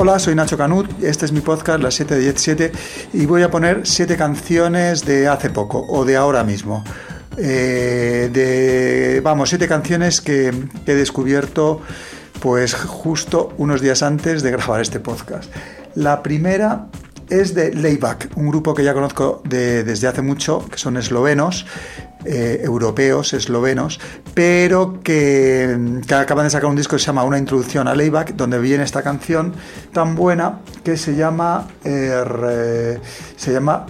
Hola, soy Nacho Canut, este es mi podcast, las 7 de 17, y voy a poner 7 canciones de hace poco o de ahora mismo. Eh, de, vamos, 7 canciones que, he descubierto pues justo unos días antes de grabar este podcast. La primera es de Layback, un grupo que ya conozco desde hace mucho, que son eslovenos, eh, europeos, eslovenos, pero que, acaban de sacar un disco que se llama Una introducción a Layback, donde viene esta canción tan buena que se llama, eh, se llama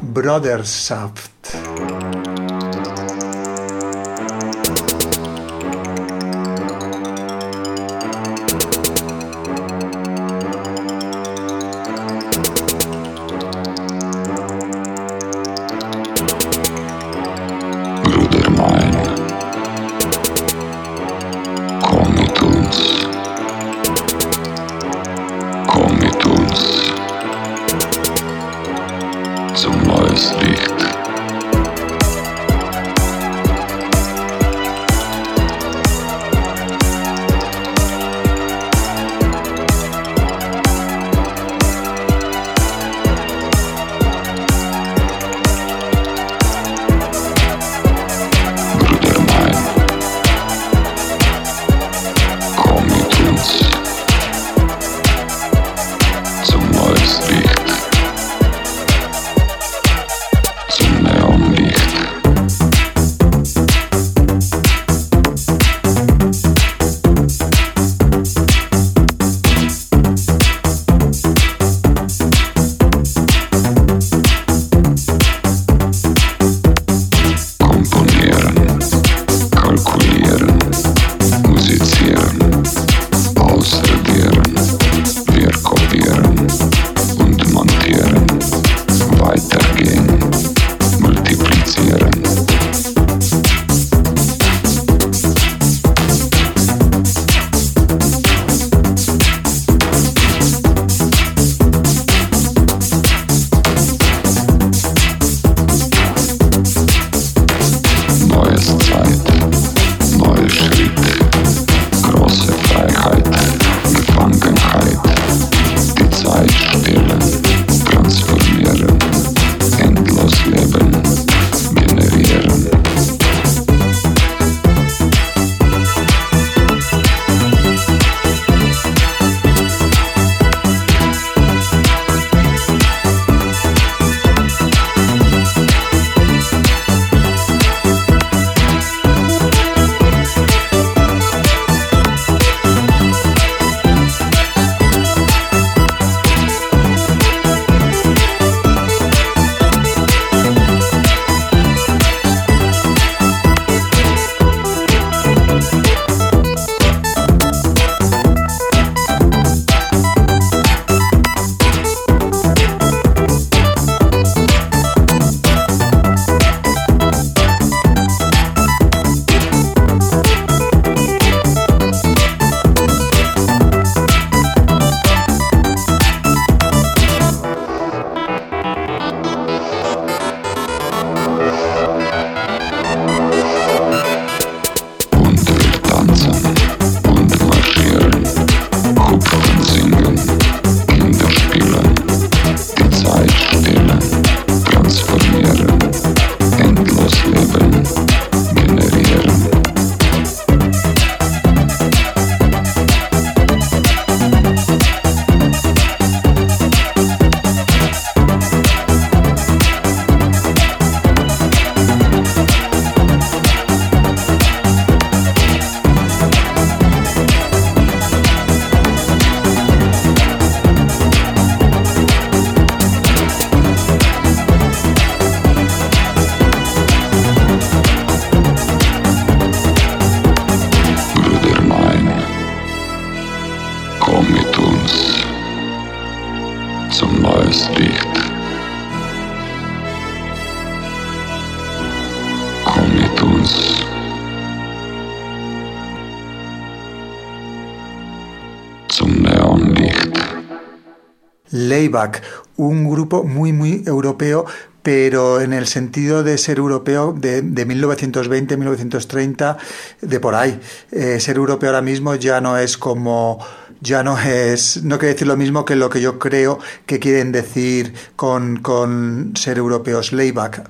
Brothersaft. un grupo muy, muy europeo, pero en el sentido de ser europeo de, 1920, 1930, de por ahí. Eh, ser europeo ahora mismo ya no es como ya no es, no quiere decir lo mismo que lo que yo creo que quieren decir con, con ser europeos layback.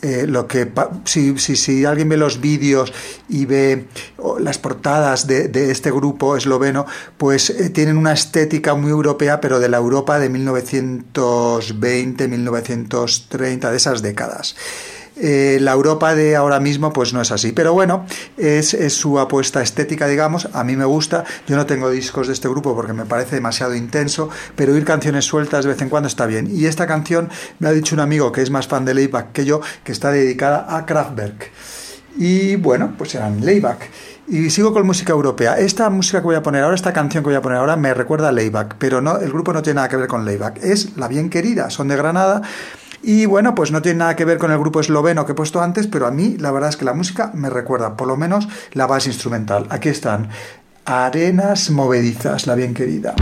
Eh, lo que si, si, si, alguien ve los vídeos y ve las portadas de, de, este grupo esloveno, pues eh, tienen una estética muy europea, pero de la Europa de 1920, 1930, de esas décadas. Eh, la Europa de ahora mismo pues no es así. Pero bueno, es, su apuesta estética, digamos. A mí me gusta. Yo no tengo discos de este grupo porque me parece demasiado intenso, pero oír canciones sueltas de vez en cuando está bien. Y esta canción me ha dicho un amigo que es más fan de Layback que yo, que está dedicada a Kraftwerk. Y bueno, pues eran Layback. Y sigo con música europea. Esta música que voy a poner ahora, esta canción que voy a poner ahora, me recuerda a Layback, pero no, el grupo no tiene nada que ver con Layback. Es La Bien Querida, son de Granada y bueno, pues no tiene nada que ver con el grupo esloveno que he puesto antes, pero a mí la verdad es que la música me recuerda, por lo menos la base instrumental. Aquí están, Arenas Movedizas, la bien querida.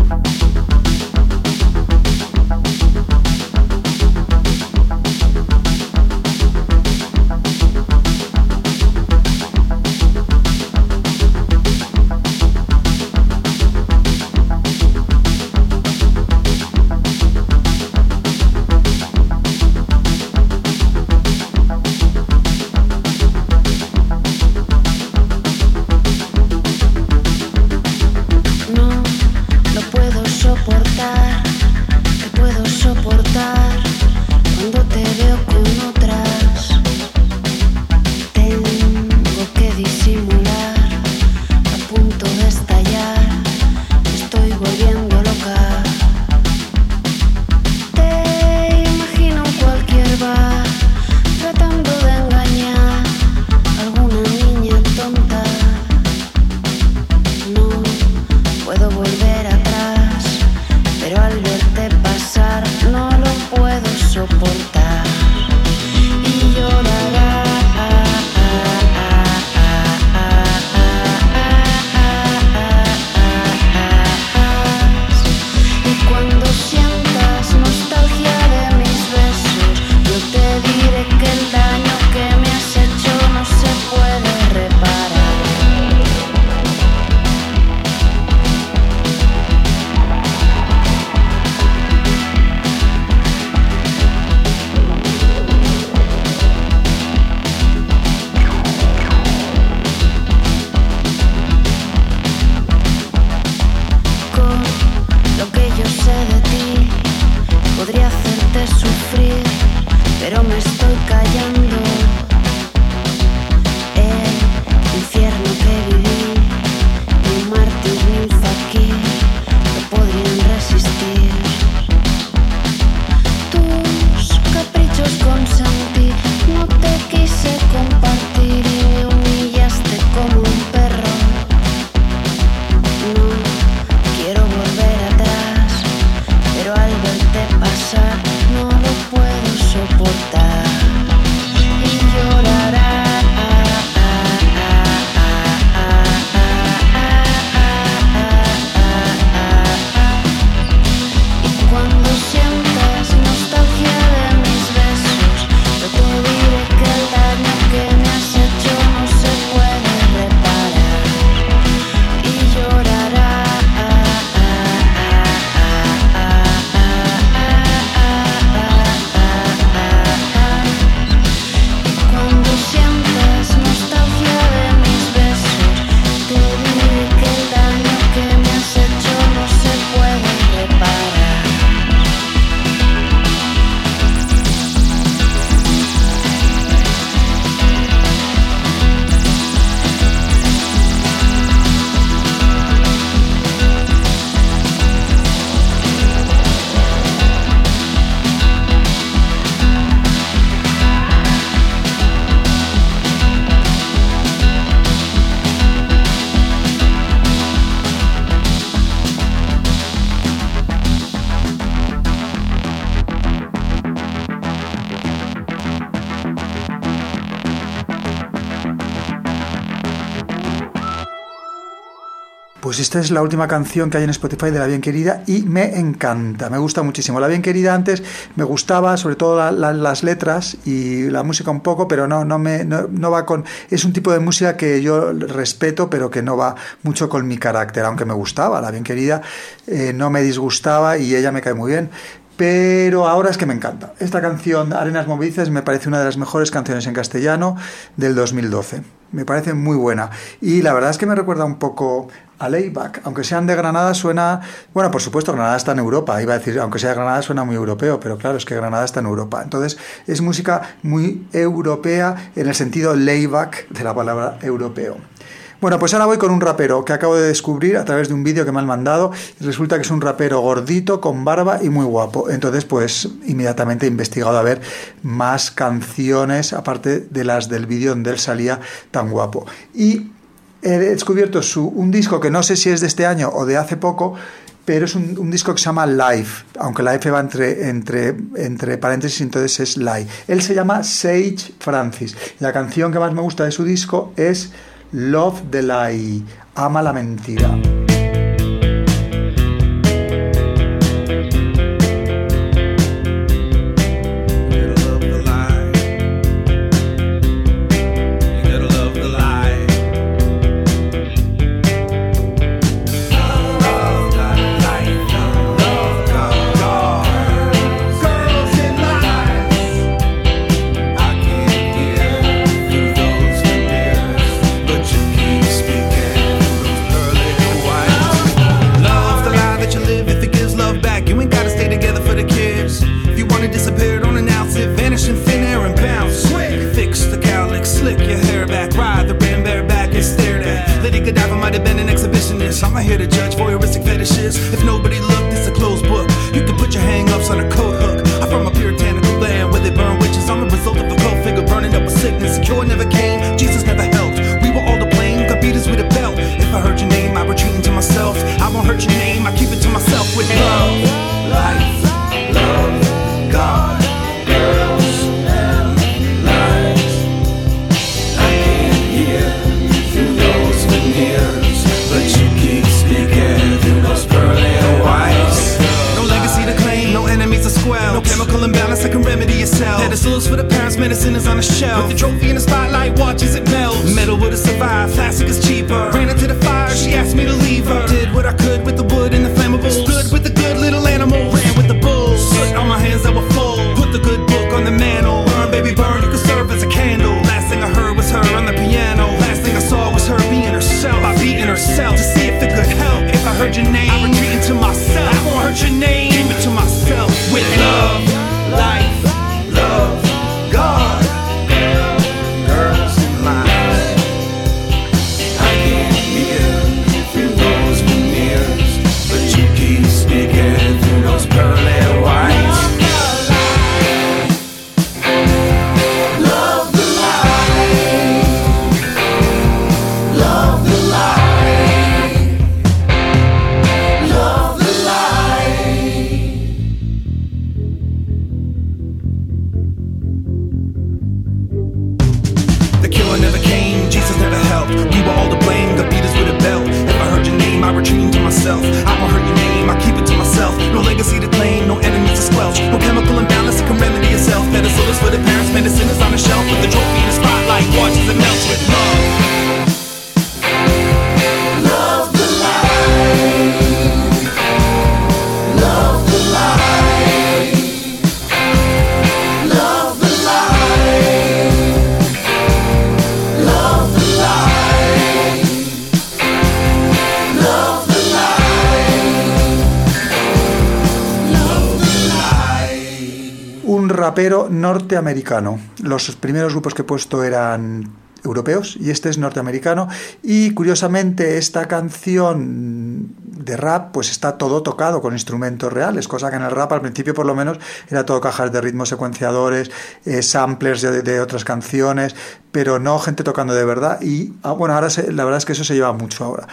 Es la última canción que hay en Spotify de La Bien Querida y me encanta, me gusta muchísimo. La Bien Querida antes me gustaba, sobre todo las letras y la música un poco, pero no, no, me, no, va con... Es un tipo de música que yo respeto, pero que no va mucho con mi carácter, aunque me gustaba. La Bien Querida eh, no me disgustaba y ella me cae muy bien pero ahora es que me encanta. Esta canción, Arenas Movices, me parece una de las mejores canciones en castellano del 2012. Me parece muy buena. Y la verdad es que me recuerda un poco a Layback. Aunque sean de Granada, suena. Bueno, por supuesto, Granada está en Europa. Iba a decir, aunque sea de Granada, suena muy europeo, pero claro, es que Granada está en Europa. Entonces, es música muy europea en el sentido layback de la palabra europeo. Bueno, pues ahora voy con un rapero que acabo de descubrir a través de un vídeo que me han mandado. resulta que es un rapero gordito, con barba y muy guapo. Entonces, pues inmediatamente he investigado a ver más canciones, aparte de las del vídeo donde él salía tan guapo. Y he descubierto su, un disco que no sé si es de este año o de hace poco, pero es un, disco que se llama Life, aunque la F va entre, entre, entre paréntesis, entonces es Live. Él se llama Sage Francis. La canción que más me gusta de su disco es Love the Lie, ama la mentira. the past, medicine is on a shelf. Put the trophy in the spotlight, watch as it melts. Metal would've survived, plastic is cheaper. Ran into the fire, she asked me to leave her. Did what I could with the wood and the flammables. Stood with the good little animal, ran with the bulls. Soot on my hands that were full. Put the good book on the mantle. Burn, baby, burn, you can serve as a candle. Last thing I heard was her on the piano. Last thing I saw was her being herself. I beating herself to see if it could help. If I heard your name, for the parents' medicine is on the shelf with the trophy and spotlight watches it melt. with rapero norteamericano. Los primeros grupos que he puesto eran europeos y este es norteamericano y curiosamente esta canción de rap pues está todo tocado con instrumentos reales, cosa que en el rap al principio por lo menos era todo cajas de ritmos secuenciadores, eh, samplers de, otras canciones, pero no gente tocando de verdad y ah, bueno, ahora la verdad es que eso se lleva mucho ahora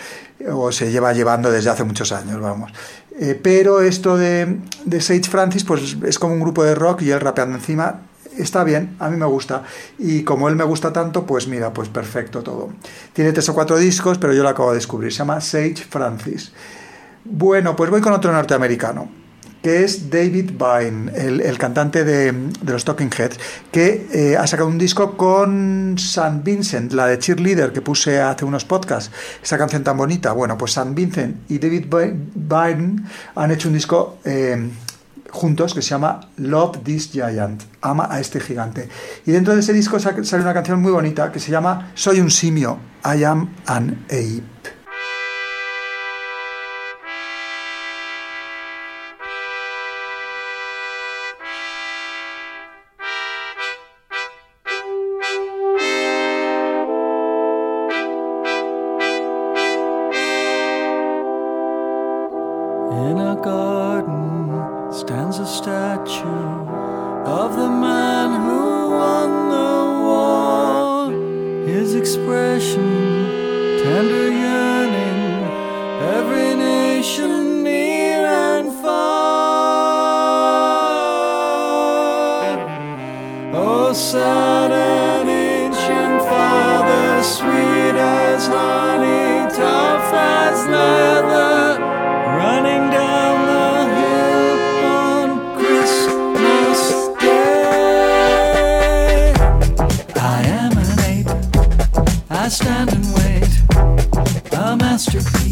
o se lleva llevando desde hace muchos años, vamos. Eh, pero esto de, de Sage Francis pues es como un grupo de rock y él rapeando encima está bien, a mí me gusta. Y como él me gusta tanto, pues mira, pues perfecto todo. Tiene tres o cuatro discos, pero yo lo acabo de descubrir. Se llama Sage Francis. Bueno, pues voy con otro norteamericano, que es David Byrne, el, cantante de, los Talking Heads, que eh, ha sacado un disco con San Vincent, la de Cheerleader que puse hace unos podcasts, esa canción tan bonita. Bueno, pues San Vincent y David Byrne han hecho un disco eh, juntos que se llama Love This Giant, ama a este gigante. Y dentro de ese disco sale una canción muy bonita que se llama Soy un simio, I am an ape. stands a statue of the man who won the war. His expression, tender yearning, every nation near and far. Oh, sad and ancient father, sweet as honey, tough as leather. stand and wait. A masterpiece.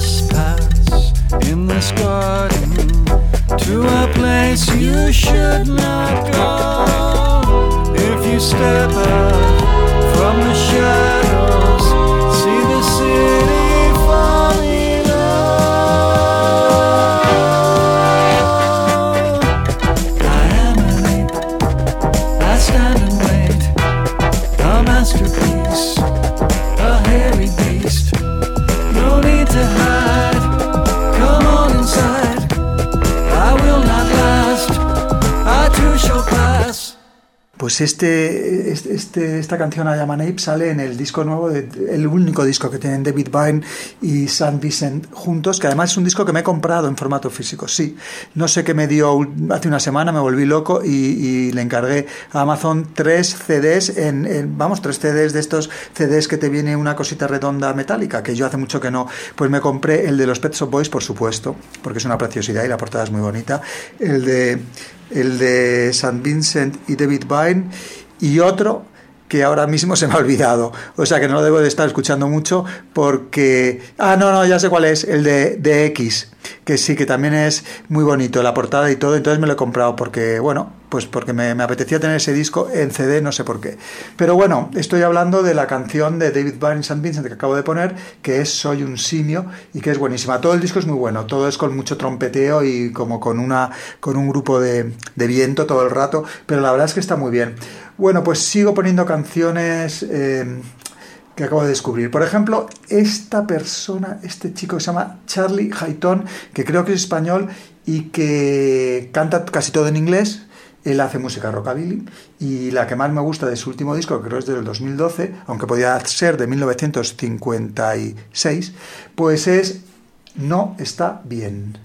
trespass in this garden to a place you should not Pues este, este, esta canción a llaman Ape sale en el disco nuevo, el único disco que tienen David Byrne y San Vincent juntos, que además es un disco que me he comprado en formato físico. Sí, no sé qué me dio hace una semana, me volví loco y, le encargué a Amazon tres CDs, en, vamos, tres CDs de estos CDs que te viene una cosita redonda metálica, que yo hace mucho que no. Pues me compré el de los Pet Shop Boys, por supuesto, porque es una preciosidad y la portada es muy bonita. El de el de San Vincent y David Byrne, y otro que ahora mismo se me ha olvidado. O sea que no lo debo de estar escuchando mucho porque... Ah, no, no, ya sé cuál es, el de, de X, que sí, que también es muy bonito, la portada y todo, entonces me lo he comprado porque, bueno, pues porque me, apetecía tener ese disco en CD, no sé por qué. Pero bueno, estoy hablando de la canción de David Byrne St. Vincent que acabo de poner, que es Soy un simio y que es buenísima. Todo el disco es muy bueno, todo es con mucho trompeteo y como con, una, con un grupo de, de viento todo el rato, pero la verdad es que está muy bien. Bueno, pues sigo poniendo canciones eh, que acabo de descubrir. Por ejemplo, esta persona, este chico que se llama Charlie Hayton, que creo que es español y que canta casi todo en inglés Él hace música rockabilly y la que más me gusta de su último disco, que creo es del 2012, aunque podía ser de 1956, pues es No está bien.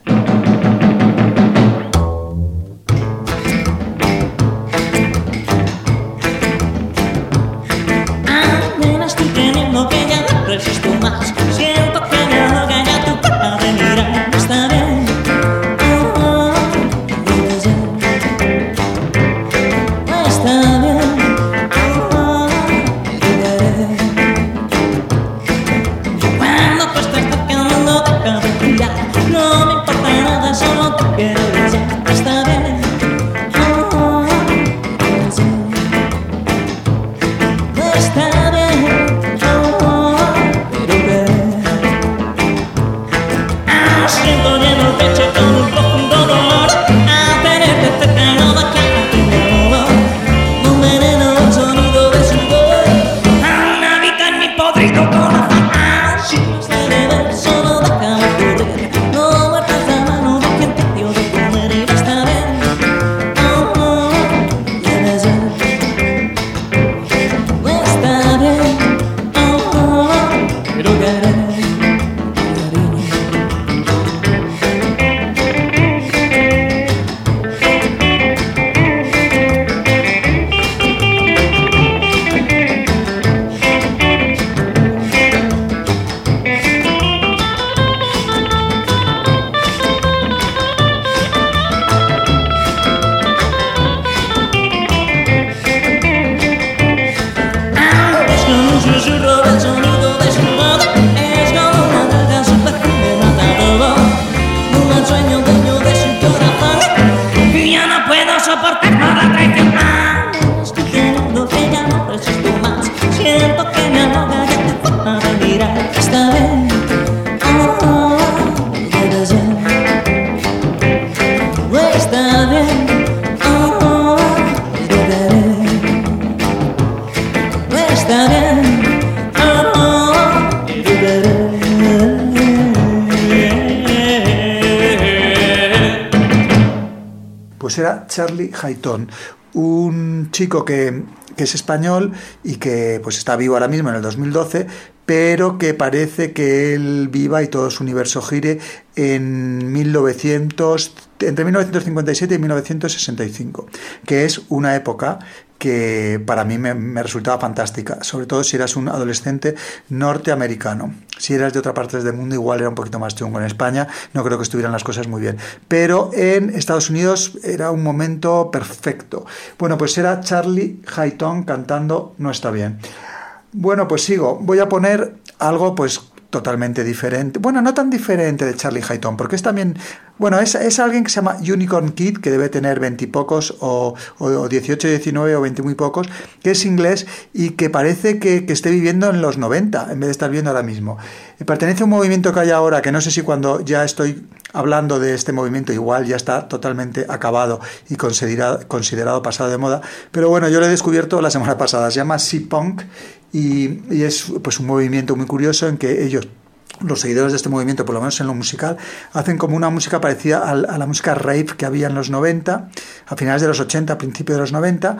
Charlie Hayton, un chico que, es español y que pues está vivo ahora mismo en el 2012, pero que parece que él viva y todo su universo gire en 1900, entre 1957 y 1965, que es una época que para mí me, resultaba fantástica, sobre todo si eras un adolescente norteamericano. Si eras de otra parte del mundo, igual era un poquito más chungo. En España no creo que estuvieran las cosas muy bien. Pero en Estados Unidos era un momento perfecto. Bueno, pues era Charlie Hayton cantando No está bien. Bueno, pues sigo. Voy a poner algo pues totalmente diferente. Bueno, no tan diferente de Charlie Hayton, porque es también, bueno, es, es alguien que se llama Unicorn Kid, que debe tener veintipocos o, o 18, 19 o 20 muy pocos, que es inglés y que parece que, que, esté viviendo en los 90 en vez de estar viviendo ahora mismo. Pertenece a un movimiento que hay ahora, que no sé si cuando ya estoy hablando de este movimiento igual ya está totalmente acabado y considerado, pasado de moda, pero bueno, yo lo he descubierto la semana pasada, se llama Sea Punk y, es pues un movimiento muy curioso en que ellos los seguidores de este movimiento, por lo menos en lo musical, hacen como una música parecida a, la música rave que había en los 90, a finales de los 80, a principios de los 90,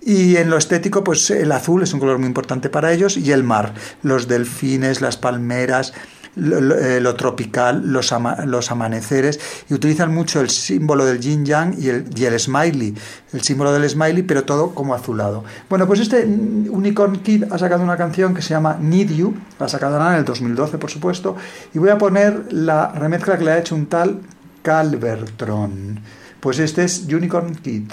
y en lo estético, pues el azul es un color muy importante para ellos, y el mar, los delfines, las palmeras, eh, lo, tropical, los, los, amaneceres, y utilizan mucho el símbolo del yin yang y el, y el smiley, el símbolo del smiley, pero todo como azulado. Bueno, pues este Unicorn Kid ha sacado una canción que se llama Need You, la ha sacado en el 2012, por supuesto, y voy a poner la remezcla que le ha hecho un tal Calvertron. Pues este es Unicorn Kid.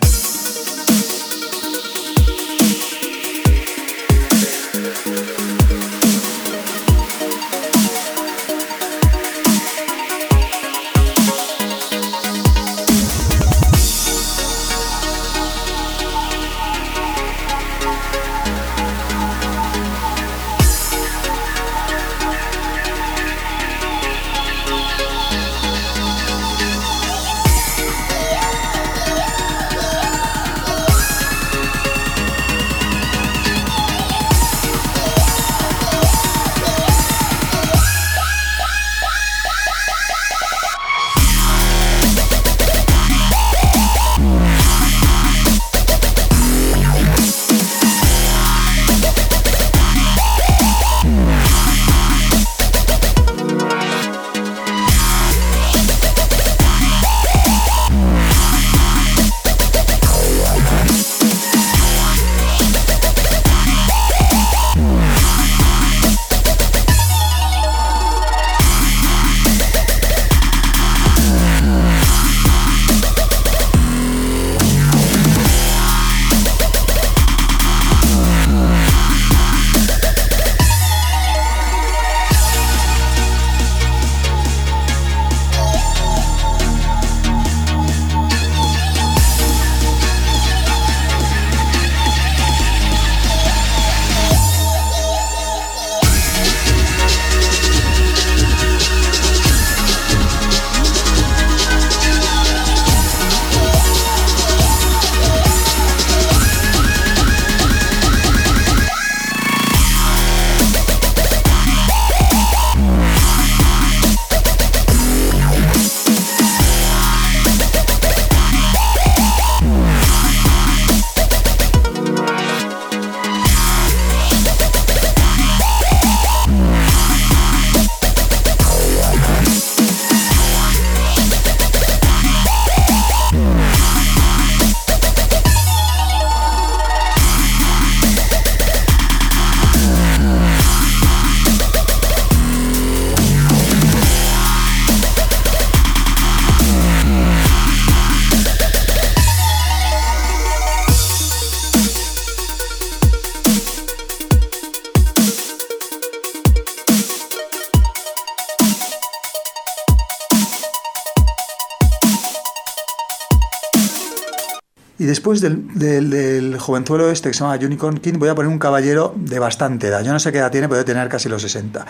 Después del, del, jovenzuelo este que se llama Unicorn King, voy a poner un caballero de bastante edad. Yo no sé qué edad tiene, puede tener casi los 60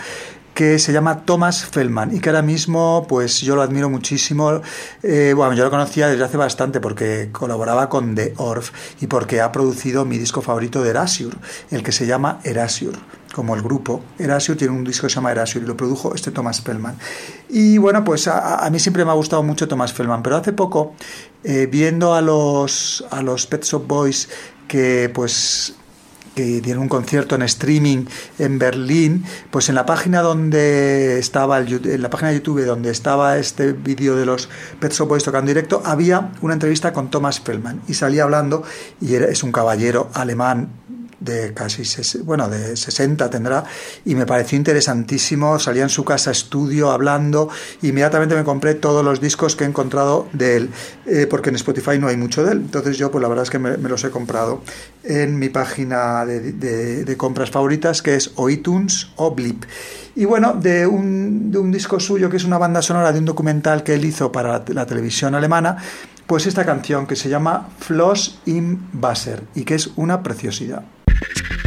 que se llama Thomas Feldman y que ahora mismo pues yo lo admiro muchísimo. Eh, bueno, yo lo conocía desde hace bastante porque colaboraba con The Orf y porque ha producido mi disco favorito de Erasure, el que se llama Erasure como el grupo. Erasure tiene un disco que se llama Erasure y lo produjo este Thomas Feldman. Y bueno, pues a, mí siempre me ha gustado mucho Thomas Feldman, pero hace poco, eh, viendo a los, a los Pet Shop Boys que pues que dieron un concierto en streaming en Berlín, pues en la página donde estaba el, en la página de YouTube donde estaba este vídeo de los Pet Shop Boys tocando directo, había una entrevista con Thomas Feldman y salía hablando y es un caballero alemán de casi, bueno, de 60 tendrá, y me pareció interesantísimo, salía en su casa estudio hablando, inmediatamente me compré todos los discos que he encontrado de él, eh, porque en Spotify no hay mucho de él, entonces yo pues la verdad es que me, los he comprado en mi página de, compras favoritas, que es o iTunes o Blip. Y bueno, de un, de un disco suyo, que es una banda sonora de un documental que él hizo para la televisión alemana, pues esta canción que se llama Floss im Wasser y que es una preciosidad. Thank you.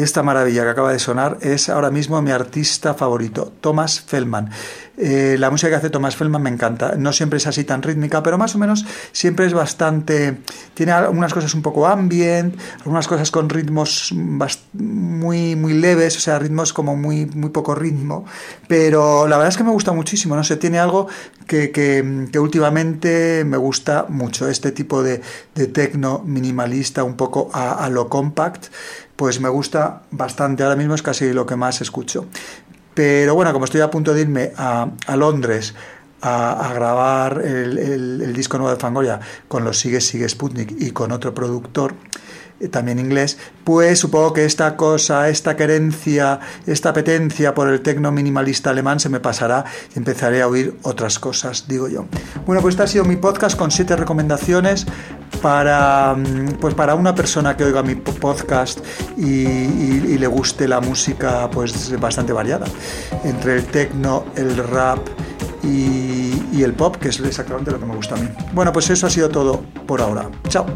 Esta maravilla que acaba de sonar es ahora mismo mi artista favorito, Thomas Feldman. Eh, la música que hace Thomas Feldman me encanta. No siempre es así tan rítmica, pero más o menos siempre es bastante. Tiene algunas cosas un poco ambient, algunas cosas con ritmos muy, muy leves, o sea, ritmos como muy, muy poco ritmo. Pero la verdad es que me gusta muchísimo. No sé, tiene algo que, últimamente me gusta mucho. Este tipo de, de tecno minimalista, un poco a lo compact pues me gusta bastante. Ahora mismo es casi lo que más escucho. Pero bueno, como estoy a punto de irme a, Londres a, grabar el, disco nuevo de Fangoria con los Sigue Sigue Sputnik y con otro productor, también inglés, pues supongo que esta cosa, esta querencia, esta apetencia por el tecno minimalista alemán se me pasará y empezaré a oír otras cosas, digo yo. Bueno, pues este ha sido mi podcast con siete recomendaciones para, mm, pues para una persona que oiga mi podcast y, le guste la música pues bastante variada, entre el techno, el rap y, y el pop, que es exactamente lo que me gusta a mí. Bueno, pues eso ha sido todo por ahora. Chao.